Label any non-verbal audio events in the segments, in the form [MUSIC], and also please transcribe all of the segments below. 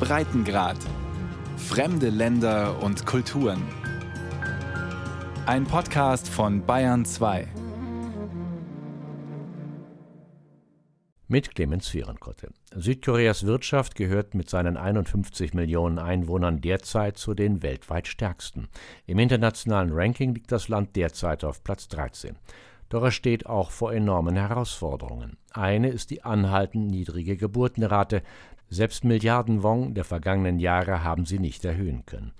Breitengrad. Fremde Länder und Kulturen. Ein Podcast von Bayern 2. Mit Clemens Vierenkotte. Südkoreas Wirtschaft gehört mit seinen 51 Millionen Einwohnern derzeit zu den weltweit stärksten. Im internationalen Ranking liegt das Land derzeit auf Platz 13. Doch es steht auch vor enormen Herausforderungen. Eine ist die anhaltend niedrige Geburtenrate. Selbst Milliarden Won der vergangenen Jahre haben sie nicht erhöhen können.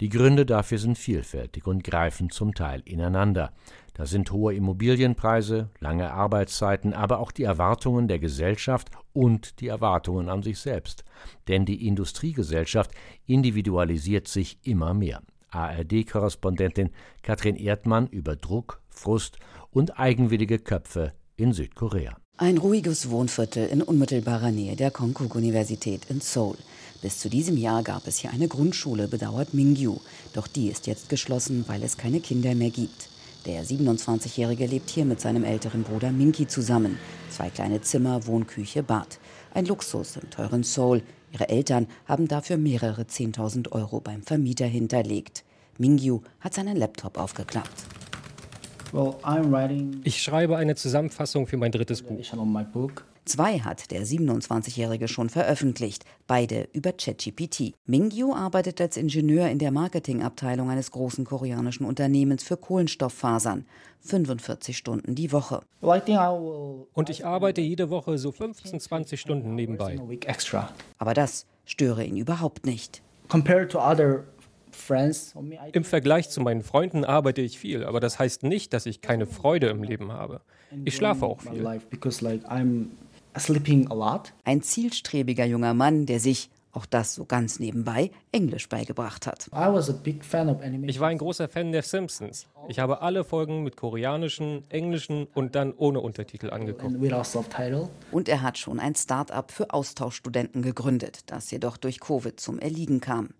Die Gründe dafür sind vielfältig und greifen zum Teil ineinander. Da sind hohe Immobilienpreise, lange Arbeitszeiten, aber auch die Erwartungen der Gesellschaft und die Erwartungen an sich selbst. Denn die Industriegesellschaft individualisiert sich immer mehr. ARD-Korrespondentin Katrin Erdmann über Druck, Frust und eigenwillige Köpfe in Südkorea. Ein ruhiges Wohnviertel in unmittelbarer Nähe der Konkuk-Universität in Seoul. Bis zu diesem Jahr gab es hier eine Grundschule, bedauert Mingyu. Doch die ist jetzt geschlossen, weil es keine Kinder mehr gibt. Der 27-Jährige lebt hier mit seinem älteren Bruder Minki zusammen. Zwei kleine Zimmer, Wohnküche, Bad. Ein Luxus im teuren Seoul. Ihre Eltern haben dafür mehrere 10.000 Euro beim Vermieter hinterlegt. Mingyu hat seinen Laptop aufgeklappt. Ich schreibe eine Zusammenfassung für mein drittes Buch. Zwei hat der 27-Jährige schon veröffentlicht, beide über ChatGPT. Mingyu arbeitet als Ingenieur in der Marketingabteilung eines großen koreanischen Unternehmens für Kohlenstofffasern. 45 Stunden die Woche. Und ich arbeite jede Woche so 15, 20 Stunden nebenbei. Aber das störe ihn überhaupt nicht. Compared to other im Vergleich zu meinen Freunden arbeite ich viel, aber das heißt nicht, dass ich keine Freude im Leben habe. Ich schlafe auch viel. Ein zielstrebiger junger Mann, der sich, auch das so ganz nebenbei, Englisch beigebracht hat. Ich war ein großer Fan der Simpsons. Ich habe alle Folgen mit koreanischen, englischen und dann ohne Untertitel angeguckt. Und er hat schon ein Start-up für Austauschstudenten gegründet, das jedoch durch Covid zum Erliegen kam.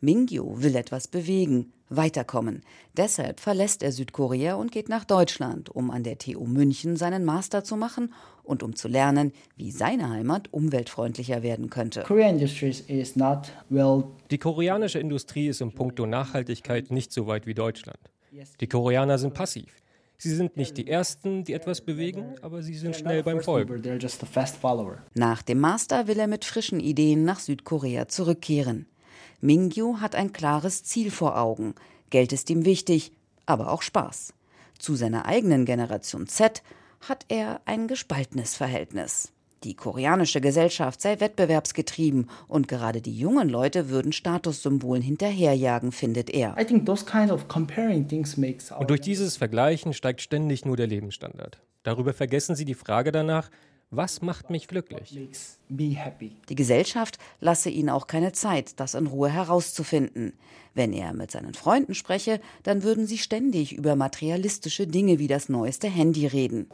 Mingyu will etwas bewegen, weiterkommen. Deshalb verlässt er Südkorea und geht nach Deutschland, um an der TU München seinen Master zu machen und um zu lernen, wie seine Heimat umweltfreundlicher werden könnte. Die koreanische Industrie ist im Puncto Nachhaltigkeit nicht so weit wie Deutschland. Die Koreaner sind passiv. Sie sind nicht die Ersten, die etwas bewegen, aber sie sind schnell beim Folgen. Nach dem Master will er mit frischen Ideen nach Südkorea zurückkehren. Mingyu hat ein klares Ziel vor Augen. Geld ist ihm wichtig, aber auch Spaß. Zu seiner eigenen Generation Z hat er ein gespaltenes Verhältnis. Die koreanische Gesellschaft sei wettbewerbsgetrieben und gerade die jungen Leute würden Statussymbolen hinterherjagen, findet er. Und durch dieses Vergleichen steigt ständig nur der Lebensstandard. Darüber vergessen sie die Frage danach, was macht mich glücklich? Die Gesellschaft lasse ihn auch keine Zeit, das in Ruhe herauszufinden. Wenn er mit seinen Freunden spreche, dann würden sie ständig über materialistische Dinge wie das neueste Handy reden.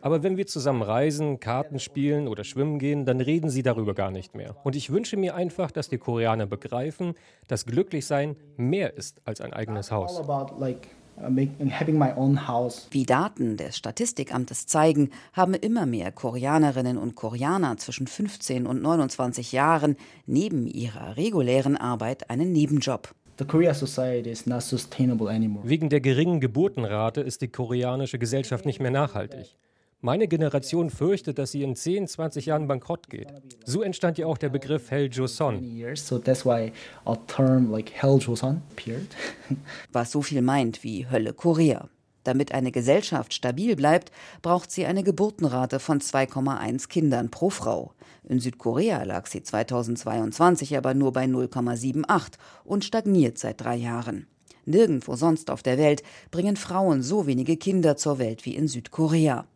Aber wenn wir zusammen reisen, Karten spielen oder schwimmen gehen, dann reden sie darüber gar nicht mehr. Und ich wünsche mir einfach, dass die Koreaner begreifen, dass Glücklichsein mehr ist als ein eigenes Haus. Wie Daten des Statistikamtes zeigen, haben immer mehr Koreanerinnen und Koreaner zwischen 15 und 29 Jahren neben ihrer regulären Arbeit einen Nebenjob. Wegen der geringen Geburtenrate ist die koreanische Gesellschaft nicht mehr nachhaltig. Meine Generation fürchtet, dass sie in 10, 20 Jahren bankrott geht. So entstand ja auch der Begriff Hell Joseon. [LAUGHS] Was so viel meint wie Hölle Korea. Damit eine Gesellschaft stabil bleibt, braucht sie eine Geburtenrate von 2,1 Kindern pro Frau. In Südkorea lag sie 2022 aber nur bei 0,78 und stagniert seit drei Jahren. Nirgendwo sonst auf der Welt bringen Frauen so wenige Kinder zur Welt wie in Südkorea.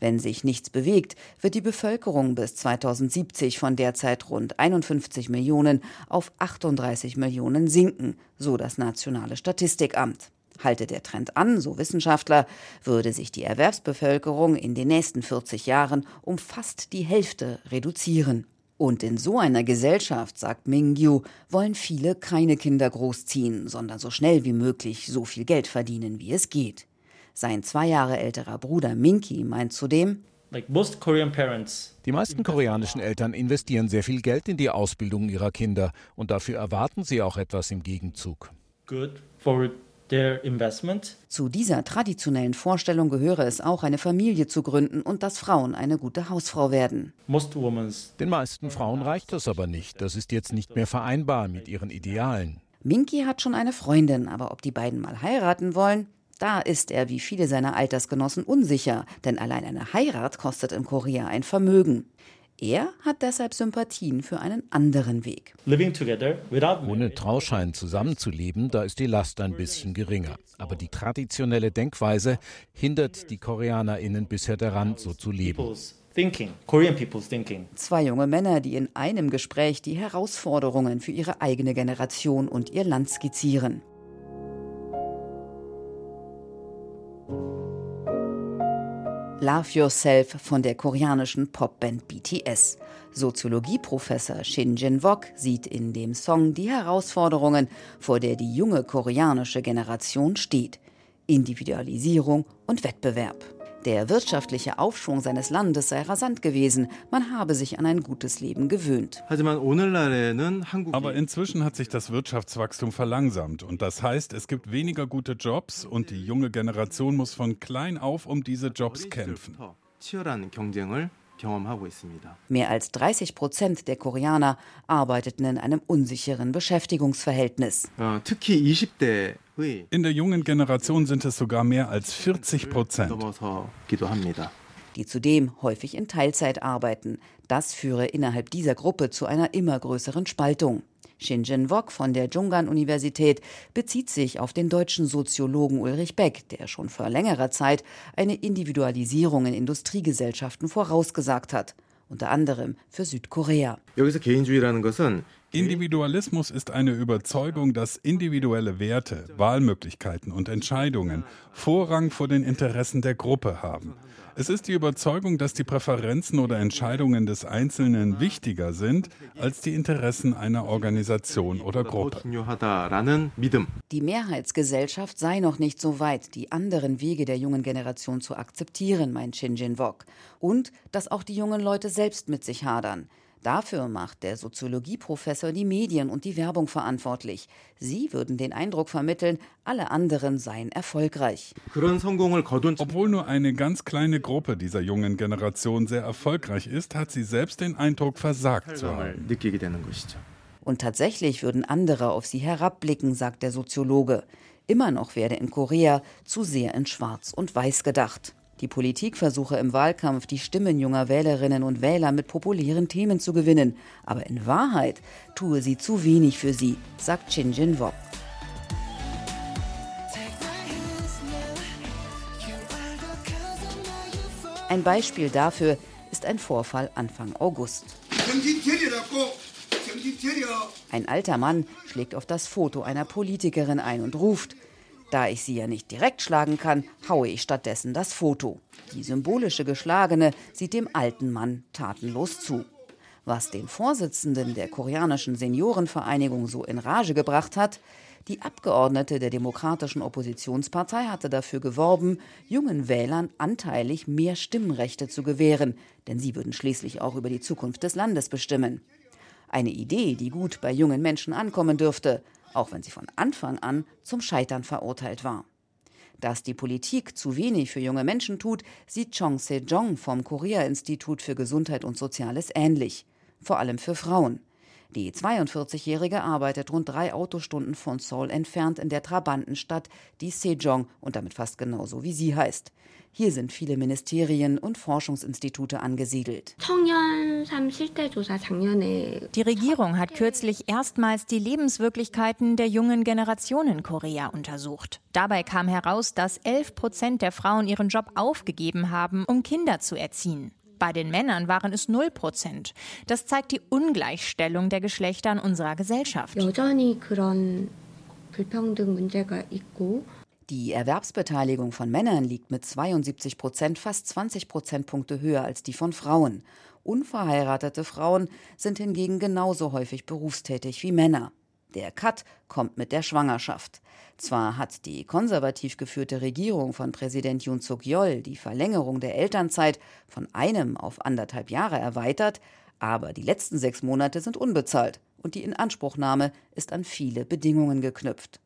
Wenn sich nichts bewegt, wird die Bevölkerung bis 2070 von derzeit rund 51 Millionen auf 38 Millionen sinken, so das Nationale Statistikamt. Halte der Trend an, so Wissenschaftler, würde sich die Erwerbsbevölkerung in den nächsten 40 Jahren um fast die Hälfte reduzieren. Und in so einer Gesellschaft, sagt Ming Yu, wollen viele keine Kinder großziehen, sondern so schnell wie möglich so viel Geld verdienen, wie es geht. Sein zwei Jahre älterer Bruder Minky meint zudem, Die meisten koreanischen Eltern investieren sehr viel Geld in die Ausbildung ihrer Kinder und dafür erwarten sie auch etwas im Gegenzug. Zu dieser traditionellen Vorstellung gehöre es auch, eine Familie zu gründen und dass Frauen eine gute Hausfrau werden. Den meisten Frauen reicht das aber nicht. Das ist jetzt nicht mehr vereinbar mit ihren Idealen. Minky hat schon eine Freundin, aber ob die beiden mal heiraten wollen, da ist er wie viele seiner Altersgenossen unsicher, denn allein eine Heirat kostet in Korea ein Vermögen. Er hat deshalb Sympathien für einen anderen Weg. Ohne Trauschein zusammenzuleben, da ist die Last ein bisschen geringer. Aber die traditionelle Denkweise hindert die KoreanerInnen bisher daran, so zu leben. Zwei junge Männer, die in einem Gespräch die Herausforderungen für ihre eigene Generation und ihr Land skizzieren. Love Yourself von der koreanischen Popband BTS. Soziologieprofessor Shin Jin-wok sieht in dem Song die Herausforderungen, vor der die junge koreanische Generation steht. Individualisierung und Wettbewerb. Der wirtschaftliche Aufschwung seines Landes sei rasant gewesen, man habe sich an ein gutes Leben gewöhnt. Aber inzwischen hat sich das Wirtschaftswachstum verlangsamt und das heißt, es gibt weniger gute Jobs und die junge Generation muss von klein auf um diese Jobs kämpfen. Mehr als 30 Prozent der Koreaner arbeiteten in einem unsicheren Beschäftigungsverhältnis. In der jungen Generation sind es sogar mehr als 40 Prozent. Die zudem häufig in Teilzeit arbeiten. Das führe innerhalb dieser Gruppe zu einer immer größeren Spaltung. Shinjin Wok von der Junggan-Universität bezieht sich auf den deutschen Soziologen Ulrich Beck, der schon vor längerer Zeit eine Individualisierung in Industriegesellschaften vorausgesagt hat, unter anderem für Südkorea. Individualismus ist eine Überzeugung, dass individuelle Werte, Wahlmöglichkeiten und Entscheidungen Vorrang vor den Interessen der Gruppe haben. Es ist die Überzeugung, dass die Präferenzen oder Entscheidungen des Einzelnen wichtiger sind als die Interessen einer Organisation oder Gruppe. Die Mehrheitsgesellschaft sei noch nicht so weit, die anderen Wege der jungen Generation zu akzeptieren, meint Shin Jin-wok. Und dass auch die jungen Leute selbst mit sich hadern. Dafür macht der Soziologieprofessor die Medien und die Werbung verantwortlich. Sie würden den Eindruck vermitteln, alle anderen seien erfolgreich. Obwohl nur eine ganz kleine Gruppe dieser jungen Generation sehr erfolgreich ist, hat sie selbst den Eindruck, versagt zu haben. Und tatsächlich würden andere auf sie herabblicken, sagt der Soziologe. Immer noch werde in Korea zu sehr in Schwarz und Weiß gedacht. Die Politik versuche im Wahlkampf, die Stimmen junger Wählerinnen und Wähler mit populären Themen zu gewinnen. Aber in Wahrheit tue sie zu wenig für sie, sagt Chin Jin Wok. Ein Beispiel dafür ist ein Vorfall Anfang August. Ein alter Mann schlägt auf das Foto einer Politikerin ein und ruft, da ich sie ja nicht direkt schlagen kann, haue ich stattdessen das Foto. Die symbolische Geschlagene sieht dem alten Mann tatenlos zu. Was den Vorsitzenden der koreanischen Seniorenvereinigung so in Rage gebracht hat, die Abgeordnete der demokratischen Oppositionspartei hatte dafür geworben, jungen Wählern anteilig mehr Stimmrechte zu gewähren, denn sie würden schließlich auch über die Zukunft des Landes bestimmen. Eine Idee, die gut bei jungen Menschen ankommen dürfte, auch wenn sie von Anfang an zum Scheitern verurteilt war. Dass die Politik zu wenig für junge Menschen tut, sieht Chong Se-jong vom Korea-Institut für Gesundheit und Soziales ähnlich. Vor allem für Frauen. Die 42-Jährige arbeitet rund drei Autostunden von Seoul entfernt in der Trabantenstadt, die Sejong und damit fast genauso wie sie heißt. Hier sind viele Ministerien und Forschungsinstitute angesiedelt. Die Regierung hat kürzlich erstmals die Lebenswirklichkeiten der jungen Generation in Korea untersucht. Dabei kam heraus, dass 11 Prozent der Frauen ihren Job aufgegeben haben, um Kinder zu erziehen. Bei den Männern waren es 0 Prozent. Das zeigt die Ungleichstellung der Geschlechter in unserer Gesellschaft. Die Erwerbsbeteiligung von Männern liegt mit 72 Prozent fast 20 Prozentpunkte höher als die von Frauen. Unverheiratete Frauen sind hingegen genauso häufig berufstätig wie Männer. Der Cut kommt mit der Schwangerschaft. Zwar hat die konservativ geführte Regierung von Präsident Yoon Suk-yeol die Verlängerung der Elternzeit von einem auf anderthalb Jahre erweitert, aber die letzten sechs Monate sind unbezahlt und die Inanspruchnahme ist an viele Bedingungen geknüpft.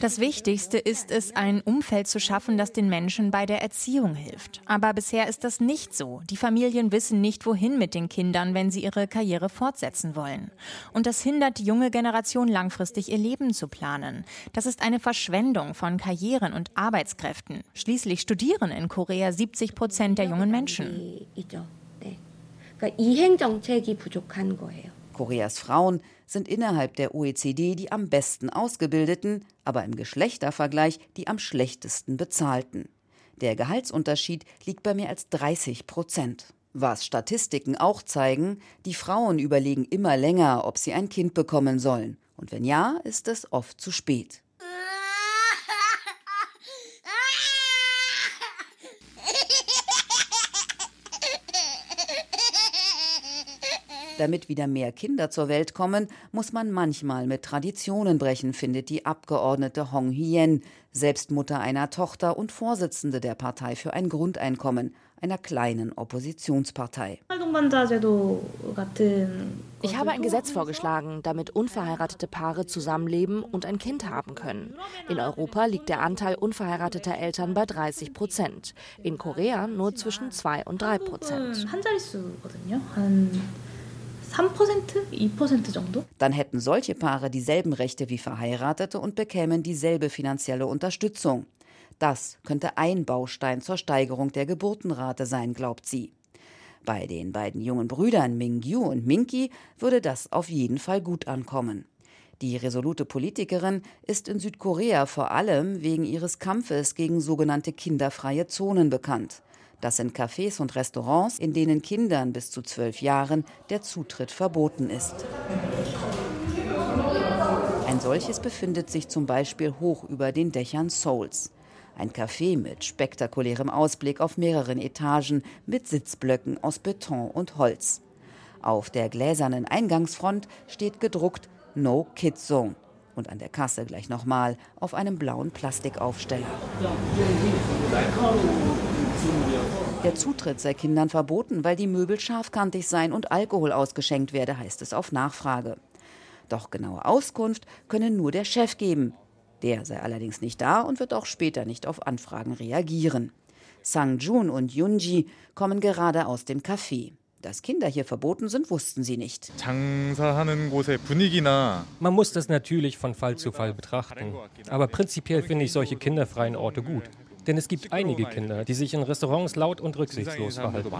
Das Wichtigste ist es, ein Umfeld zu schaffen, das den Menschen bei der Erziehung hilft. Aber bisher ist das nicht so. Die Familien wissen nicht, wohin mit den Kindern, wenn sie ihre Karriere fortsetzen wollen. Und das hindert die junge Generation langfristig ihr Leben zu planen. Das ist eine Verschwendung von Karrieren und Arbeitskräften. Schließlich studieren in Korea 70 Prozent der jungen Menschen. Koreas Frauen sind innerhalb der OECD die am besten ausgebildeten, aber im Geschlechtervergleich die am schlechtesten bezahlten. Der Gehaltsunterschied liegt bei mehr als 30 Prozent. Was Statistiken auch zeigen, die Frauen überlegen immer länger, ob sie ein Kind bekommen sollen. Und wenn ja, ist es oft zu spät. Damit wieder mehr Kinder zur Welt kommen, muss man manchmal mit Traditionen brechen, findet die Abgeordnete Hong Hien, selbst Mutter einer Tochter und Vorsitzende der Partei für ein Grundeinkommen, einer kleinen Oppositionspartei. Ich habe ein Gesetz vorgeschlagen, damit unverheiratete Paare zusammenleben und ein Kind haben können. In Europa liegt der Anteil unverheirateter Eltern bei 30 Prozent, in Korea nur zwischen 2 und 3 Prozent. 3%, 2% 정도? Dann hätten solche Paare dieselben Rechte wie Verheiratete und bekämen dieselbe finanzielle Unterstützung. Das könnte ein Baustein zur Steigerung der Geburtenrate sein, glaubt sie. Bei den beiden jungen Brüdern Mingyu und Minki würde das auf jeden Fall gut ankommen. Die resolute Politikerin ist in Südkorea vor allem wegen ihres Kampfes gegen sogenannte kinderfreie Zonen bekannt. Das sind Cafés und Restaurants, in denen Kindern bis zu zwölf Jahren der Zutritt verboten ist. Ein solches befindet sich zum Beispiel hoch über den Dächern Souls. Ein Café mit spektakulärem Ausblick auf mehreren Etagen mit Sitzblöcken aus Beton und Holz. Auf der gläsernen Eingangsfront steht gedruckt No Kid Zone und an der Kasse gleich nochmal auf einem blauen Plastikaufsteller. Der Zutritt sei Kindern verboten, weil die Möbel scharfkantig seien und Alkohol ausgeschenkt werde, heißt es auf Nachfrage. Doch genaue Auskunft könne nur der Chef geben. Der sei allerdings nicht da und wird auch später nicht auf Anfragen reagieren. Sang Jun und Yunji kommen gerade aus dem Café. Dass Kinder hier verboten sind, wussten sie nicht. Man muss das natürlich von Fall zu Fall betrachten. Aber prinzipiell finde ich solche kinderfreien Orte gut. Denn es gibt einige Kinder, die sich in Restaurants laut und rücksichtslos verhalten.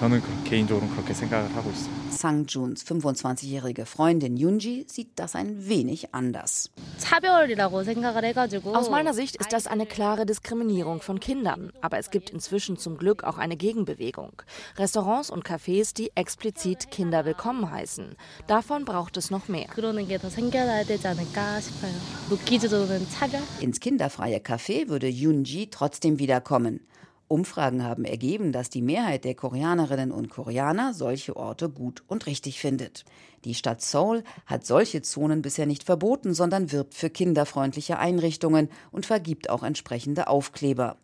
저는 개인적으로 그렇게 생각을 하고 있습니다. Sang Juns 25-jährige Freundin Yunji sieht das ein wenig anders. Aus meiner Sicht ist das eine klare Diskriminierung von Kindern, aber es gibt inzwischen zum Glück auch eine Gegenbewegung. Restaurants und Cafés, die explizit Kinder willkommen heißen. Davon braucht es noch mehr. Ins kinderfreie Café würde Yunji trotzdem wiederkommen. Umfragen haben ergeben, dass die Mehrheit der Koreanerinnen und Koreaner solche Orte gut und richtig findet. Die Stadt Seoul hat solche Zonen bisher nicht verboten, sondern wirbt für kinderfreundliche Einrichtungen und vergibt auch entsprechende Aufkleber.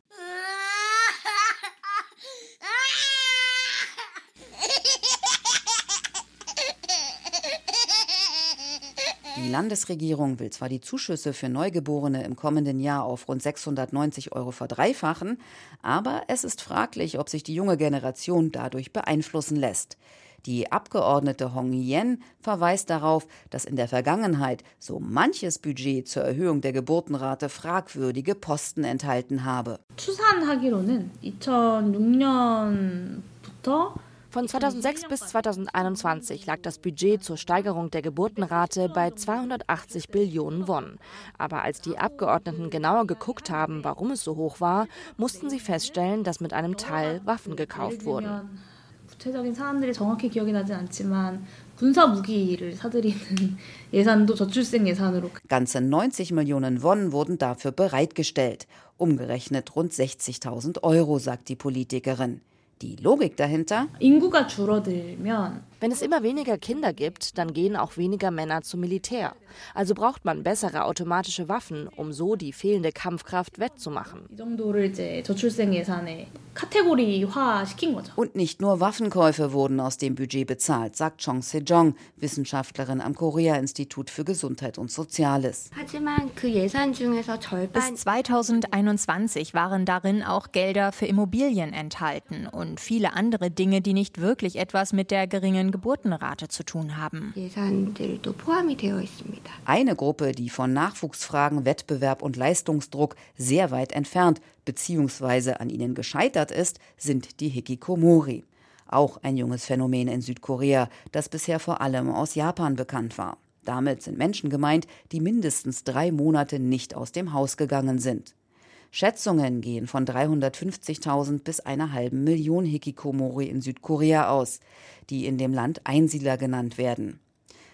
Die Landesregierung will zwar die Zuschüsse für Neugeborene im kommenden Jahr auf rund 690 Euro verdreifachen, aber es ist fraglich, ob sich die junge Generation dadurch beeinflussen lässt. Die Abgeordnete Hong Yen verweist darauf, dass in der Vergangenheit so manches Budget zur Erhöhung der Geburtenrate fragwürdige Posten enthalten habe. 추산하기로는 2006년부터 von 2006 bis 2021 lag das Budget zur Steigerung der Geburtenrate bei 280 Billionen Won. Aber als die Abgeordneten genauer geguckt haben, warum es so hoch war, mussten sie feststellen, dass mit einem Teil Waffen gekauft wurden. 구체적인 사안들이 정확히 기억이 나진 않지만 군사 무기를 사들이는 예산도 저출생 예산으로 [LAUGHS] ganze 90 Millionen Won wurden dafür bereitgestellt, umgerechnet rund 60.000 Euro, sagt die Politikerin. Die Logik dahinter? Wenn es immer weniger Kinder gibt, dann gehen auch weniger Männer zum Militär. Also braucht man bessere automatische Waffen, um so die fehlende Kampfkraft wettzumachen. Und nicht nur Waffenkäufe wurden aus dem Budget bezahlt, sagt Chong Se-jong, Wissenschaftlerin am Korea-Institut für Gesundheit und Soziales. Bis 2021 waren darin auch Gelder für Immobilien enthalten und viele andere Dinge, die nicht wirklich etwas mit der geringen Geburtenrate zu tun haben. Eine Gruppe, die von Nachwuchsfragen, Wettbewerb und Leistungsdruck sehr weit entfernt bzw. an ihnen gescheitert ist, sind die Hikikomori. Auch ein junges Phänomen in Südkorea, das bisher vor allem aus Japan bekannt war. Damit sind Menschen gemeint, die mindestens drei Monate nicht aus dem Haus gegangen sind. Schätzungen gehen von 350.000 bis einer halben Million Hikikomori in Südkorea aus, die in dem Land Einsiedler genannt werden.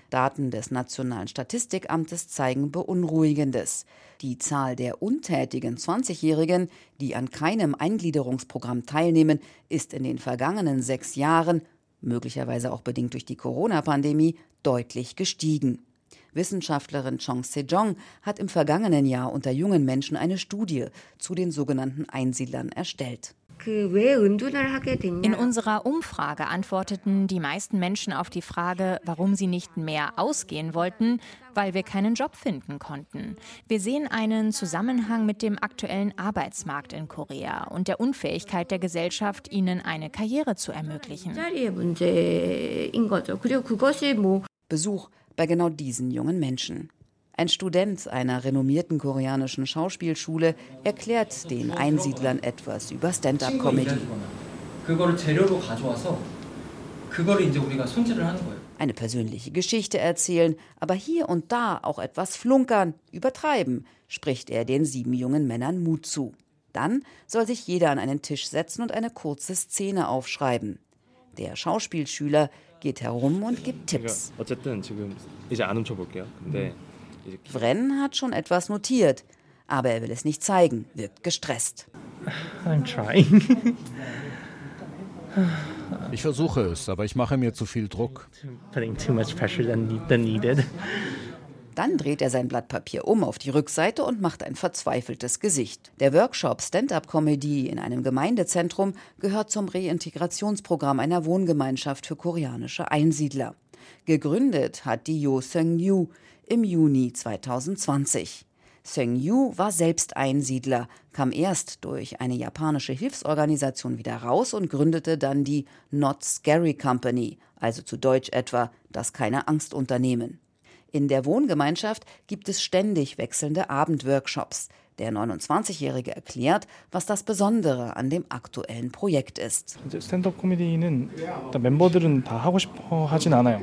Daten des Nationalen Statistikamtes zeigen Beunruhigendes. Die Zahl der untätigen 20-Jährigen, die an keinem Eingliederungsprogramm teilnehmen, ist in den vergangenen sechs Jahren, möglicherweise auch bedingt durch die Corona-Pandemie, deutlich gestiegen. Wissenschaftlerin Chong Se-jong hat im vergangenen Jahr unter jungen Menschen eine Studie zu den sogenannten Einsiedlern erstellt. In unserer Umfrage antworteten die meisten Menschen auf die Frage, warum sie nicht mehr ausgehen wollten, weil wir keinen Job finden konnten. Wir sehen einen Zusammenhang mit dem aktuellen Arbeitsmarkt in Korea und der Unfähigkeit der Gesellschaft, ihnen eine Karriere zu ermöglichen. Besuch bei genau diesen jungen Menschen. Ein Student einer renommierten koreanischen Schauspielschule erklärt den Einsiedlern etwas über Stand-up-Comedy. Eine persönliche Geschichte erzählen, aber hier und da auch etwas flunkern, übertreiben, spricht er den sieben jungen Männern Mut zu. Dann soll sich jeder an einen Tisch setzen und eine kurze Szene aufschreiben. Der Schauspielschüler geht herum und gibt Tipps. Wren hat schon etwas notiert, aber er will es nicht zeigen, wirkt gestresst. I'm trying. Ich versuche es, aber ich mache mir zu viel Druck. Putting too much pressure than, than needed. Dann dreht er sein Blatt Papier um auf die Rückseite und macht ein verzweifeltes Gesicht. Der Workshop Stand-up-Comedy in einem Gemeindezentrum gehört zum Reintegrationsprogramm einer Wohngemeinschaft für koreanische Einsiedler. Gegründet hat die Yo Seung-yu im Juni 2020. Seung-yu war selbst Einsiedler, kam erst durch eine japanische Hilfsorganisation wieder raus und gründete dann die Not Scary Company, also zu Deutsch etwa das keine Angst Unternehmen. In der Wohngemeinschaft gibt es ständig wechselnde Abendworkshops. Der 29-Jährige erklärt, was das Besondere an dem aktuellen Projekt ist. 스탠드업 코미디는 멤버들은 다 하고 싶어 하진 않아요.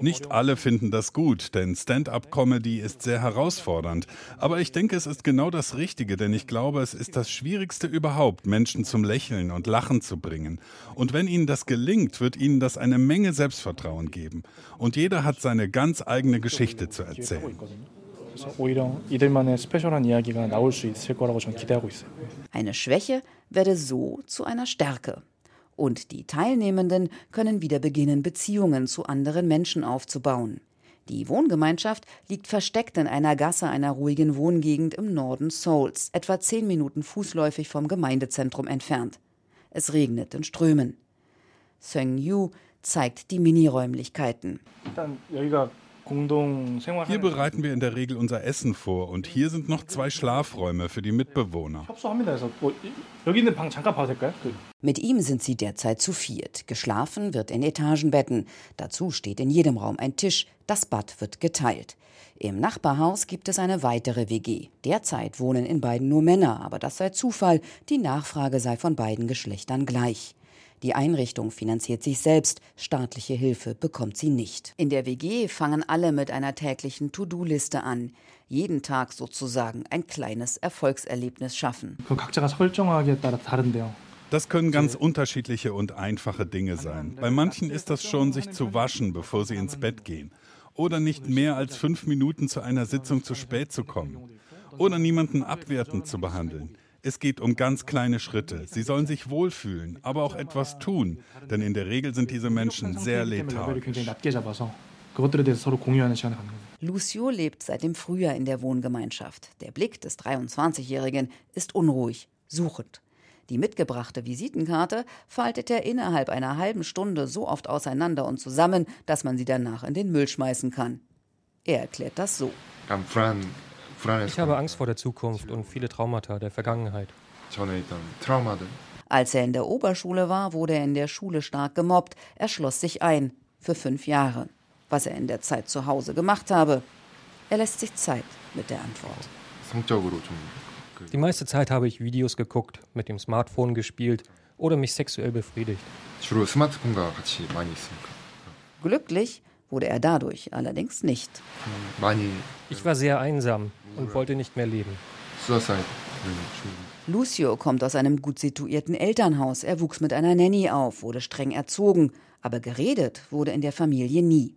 nicht alle finden das gut, denn Stand-up-Comedy ist sehr herausfordernd. Aber ich denke, es ist genau das Richtige, denn ich glaube, es ist das Schwierigste überhaupt, Menschen zum Lächeln und Lachen zu bringen. Und wenn ihnen das gelingt, wird ihnen das eine Menge Selbstvertrauen geben. Und jeder hat seine ganz eigene Geschichte zu erzählen. Eine Schwäche werde so zu einer Stärke. Und die Teilnehmenden können wieder beginnen, Beziehungen zu anderen Menschen aufzubauen. Die Wohngemeinschaft liegt versteckt in einer Gasse einer ruhigen Wohngegend im Norden Seouls, etwa zehn Minuten fußläufig vom Gemeindezentrum entfernt. Es regnet in Strömen. Seung-yu zeigt die Miniräumlichkeiten. Hier bereiten wir in der Regel unser Essen vor und hier sind noch zwei Schlafräume für die Mitbewohner. Mit ihm sind sie derzeit zu viert. Geschlafen wird in Etagenbetten. Dazu steht in jedem Raum ein Tisch. Das Bad wird geteilt. Im Nachbarhaus gibt es eine weitere WG. Derzeit wohnen in beiden nur Männer, aber das sei Zufall. Die Nachfrage sei von beiden Geschlechtern gleich. Die Einrichtung finanziert sich selbst, staatliche Hilfe bekommt sie nicht. In der WG fangen alle mit einer täglichen To-Do-Liste an. Jeden Tag sozusagen ein kleines Erfolgserlebnis schaffen. Das können ganz unterschiedliche und einfache Dinge sein. Bei manchen ist das schon, sich zu waschen, bevor sie ins Bett gehen. Oder nicht mehr als fünf Minuten zu einer Sitzung zu spät zu kommen. Oder niemanden abwertend zu behandeln. Es geht um ganz kleine Schritte. Sie sollen sich wohlfühlen, aber auch etwas tun, denn in der Regel sind diese Menschen sehr lethargisch. Lucio lebt seit dem Frühjahr in der Wohngemeinschaft. Der Blick des 23-Jährigen ist unruhig, suchend. Die mitgebrachte Visitenkarte faltet er innerhalb einer halben Stunde so oft auseinander und zusammen, dass man sie danach in den Müll schmeißen kann. Er erklärt das so. Ich habe Angst vor der Zukunft und viele Traumata der Vergangenheit. Als er in der Oberschule war, wurde er in der Schule stark gemobbt. Er schloss sich ein. Für fünf Jahre was er in der Zeit zu Hause gemacht habe. Er lässt sich Zeit mit der Antwort. Die meiste Zeit habe ich Videos geguckt, mit dem Smartphone gespielt oder mich sexuell befriedigt. Glücklich wurde er dadurch allerdings nicht. Ich war sehr einsam und wollte nicht mehr leben. Lucio kommt aus einem gut situierten Elternhaus. Er wuchs mit einer Nanny auf, wurde streng erzogen, aber geredet wurde in der Familie nie.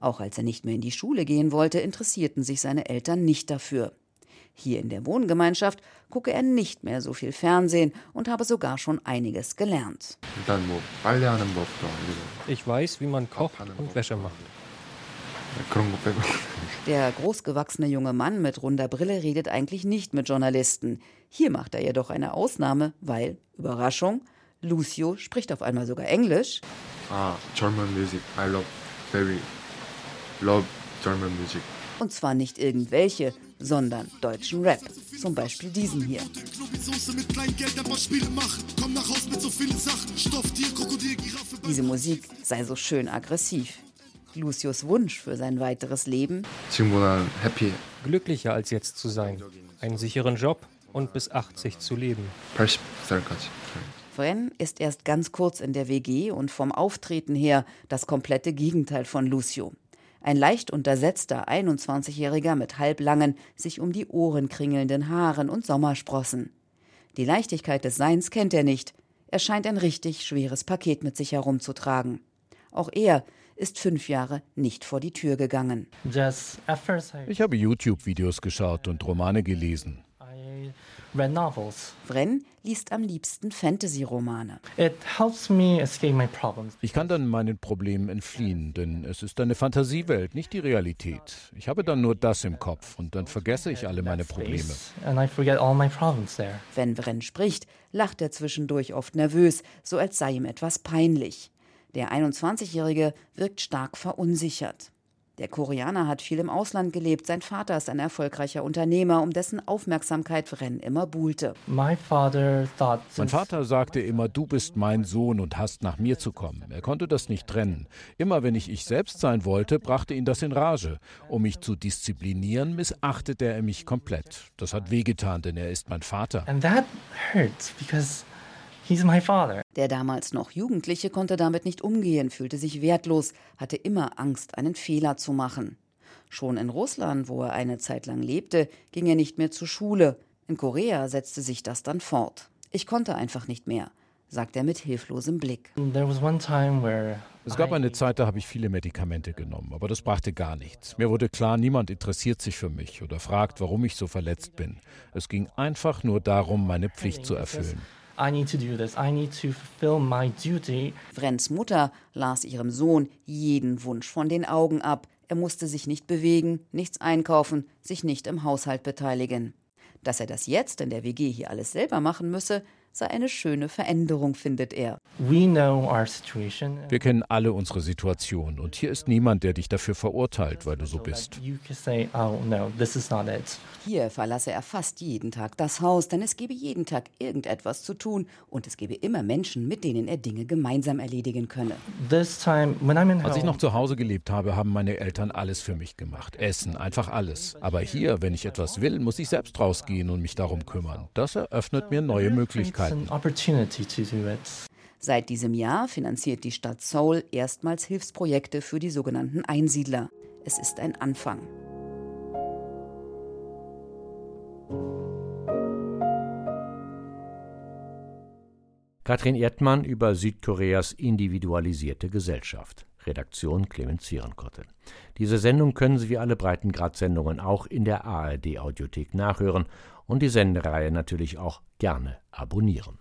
Auch als er nicht mehr in die Schule gehen wollte, interessierten sich seine Eltern nicht dafür. Hier in der Wohngemeinschaft gucke er nicht mehr so viel Fernsehen und habe sogar schon einiges gelernt. Ich weiß, wie man kocht und Wäsche macht. [LAUGHS] Der großgewachsene junge Mann mit runder Brille redet eigentlich nicht mit Journalisten. Hier macht er jedoch eine Ausnahme, weil, Überraschung, Lucio spricht auf einmal sogar Englisch. Ah, German music. I love very love German music. Und zwar nicht irgendwelche, sondern deutschen Rap. Zum Beispiel diesen hier. Diese Musik sei so schön aggressiv. Lucius Wunsch für sein weiteres Leben? Happy. Glücklicher als jetzt zu sein, einen sicheren Job und bis 80 zu leben. Fren ist erst ganz kurz in der WG und vom Auftreten her das komplette Gegenteil von Lucio. Ein leicht untersetzter 21-Jähriger mit halblangen, sich um die Ohren kringelnden Haaren und Sommersprossen. Die Leichtigkeit des Seins kennt er nicht. Er scheint ein richtig schweres Paket mit sich herumzutragen. Auch er ist fünf Jahre nicht vor die Tür gegangen. Ich habe YouTube-Videos geschaut und Romane gelesen. Vren liest am liebsten Fantasy-Romane. Ich kann dann meinen Problemen entfliehen, denn es ist eine Fantasiewelt, nicht die Realität. Ich habe dann nur das im Kopf und dann vergesse ich alle meine Probleme. Wenn Vren spricht, lacht er zwischendurch oft nervös, so als sei ihm etwas peinlich. Der 21-Jährige wirkt stark verunsichert. Der Koreaner hat viel im Ausland gelebt. Sein Vater ist ein erfolgreicher Unternehmer, um dessen Aufmerksamkeit Ren immer buhlte. Mein Vater sagte immer, du bist mein Sohn und hast nach mir zu kommen. Er konnte das nicht trennen. Immer wenn ich ich selbst sein wollte, brachte ihn das in Rage. Um mich zu disziplinieren, missachtete er mich komplett. Das hat wehgetan, denn er ist mein Vater. And that hurts because He's my father. Der damals noch Jugendliche konnte damit nicht umgehen, fühlte sich wertlos, hatte immer Angst, einen Fehler zu machen. Schon in Russland, wo er eine Zeit lang lebte, ging er nicht mehr zur Schule. In Korea setzte sich das dann fort. Ich konnte einfach nicht mehr, sagt er mit hilflosem Blick. Es gab eine Zeit, da habe ich viele Medikamente genommen, aber das brachte gar nichts. Mir wurde klar, niemand interessiert sich für mich oder fragt, warum ich so verletzt bin. Es ging einfach nur darum, meine Pflicht zu erfüllen. I need to do this. I need to fulfill my duty. Vrens Mutter las ihrem Sohn jeden Wunsch von den Augen ab. Er musste sich nicht bewegen, nichts einkaufen, sich nicht im Haushalt beteiligen. Dass er das jetzt in der WG hier alles selber machen müsse, sei eine schöne Veränderung, findet er. Wir kennen alle unsere Situation und hier ist niemand, der dich dafür verurteilt, weil du so bist. Oh, hier verlasse er fast jeden Tag das Haus, denn es gebe jeden Tag irgendetwas zu tun und es gebe immer Menschen, mit denen er Dinge gemeinsam erledigen könne. Als ich noch zu Hause gelebt habe, haben meine Eltern alles für mich gemacht. Essen, einfach alles. Aber hier, wenn ich etwas will, muss ich selbst rausgehen und mich darum kümmern. Das eröffnet mir neue Möglichkeiten. Möglichkeiten. Seit diesem Jahr finanziert die Stadt Seoul erstmals Hilfsprojekte für die sogenannten Einsiedler. Es ist ein Anfang. Katrin Erdmann über Südkoreas individualisierte Gesellschaft. Redaktion Clemens Zierenkotte. Diese Sendung können Sie wie alle Breitengrad-Sendungen auch in der ARD-Audiothek nachhören und die Sendereihe natürlich auch gerne abonnieren.